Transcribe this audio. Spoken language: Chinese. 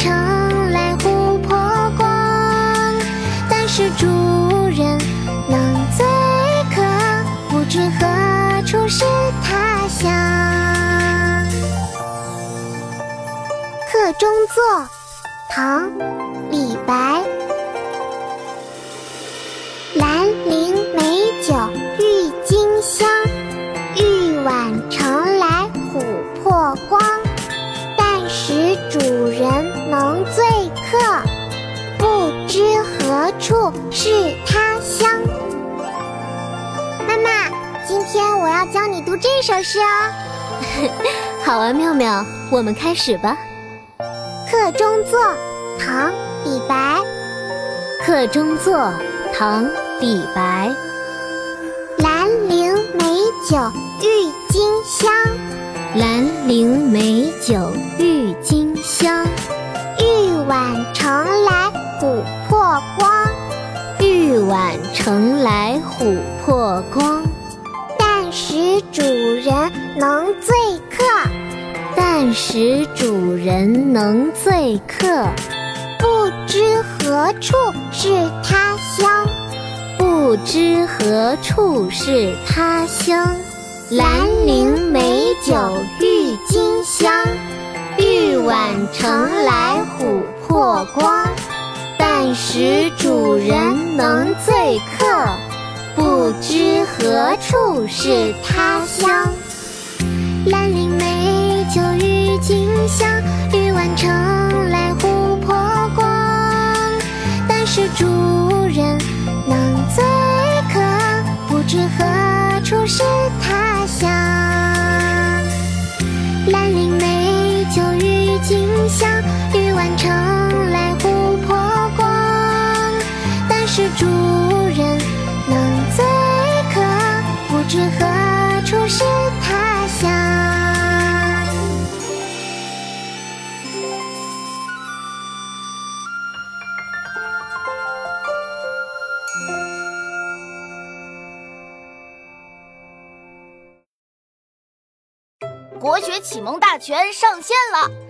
城来琥珀光但使主人能醉客不知何处是他乡客中作唐李白。兰陵美酒郁金香玉碗盛来琥珀光。但使主人能醉客，不知何处是他乡。妈妈，今天我要教你读这首诗哦。好啊，妙妙，我们开始吧。客中作，唐·李白。客中作，唐·李白。兰陵美酒郁金香，兰陵美酒郁琥珀光。但使主人能醉客，但使主人能醉客。不知何处是他乡，不知何处是他乡。兰陵美酒郁金香，玉碗盛来琥珀光。但使主人能醉客，不知何处是他乡。兰陵美酒郁金香，玉碗盛来琥珀光。但是主人能醉客，不知何处是他乡。兰陵美酒郁金香，玉碗盛来琥珀光。但是主知何处是他乡。国学启蒙大全上线了！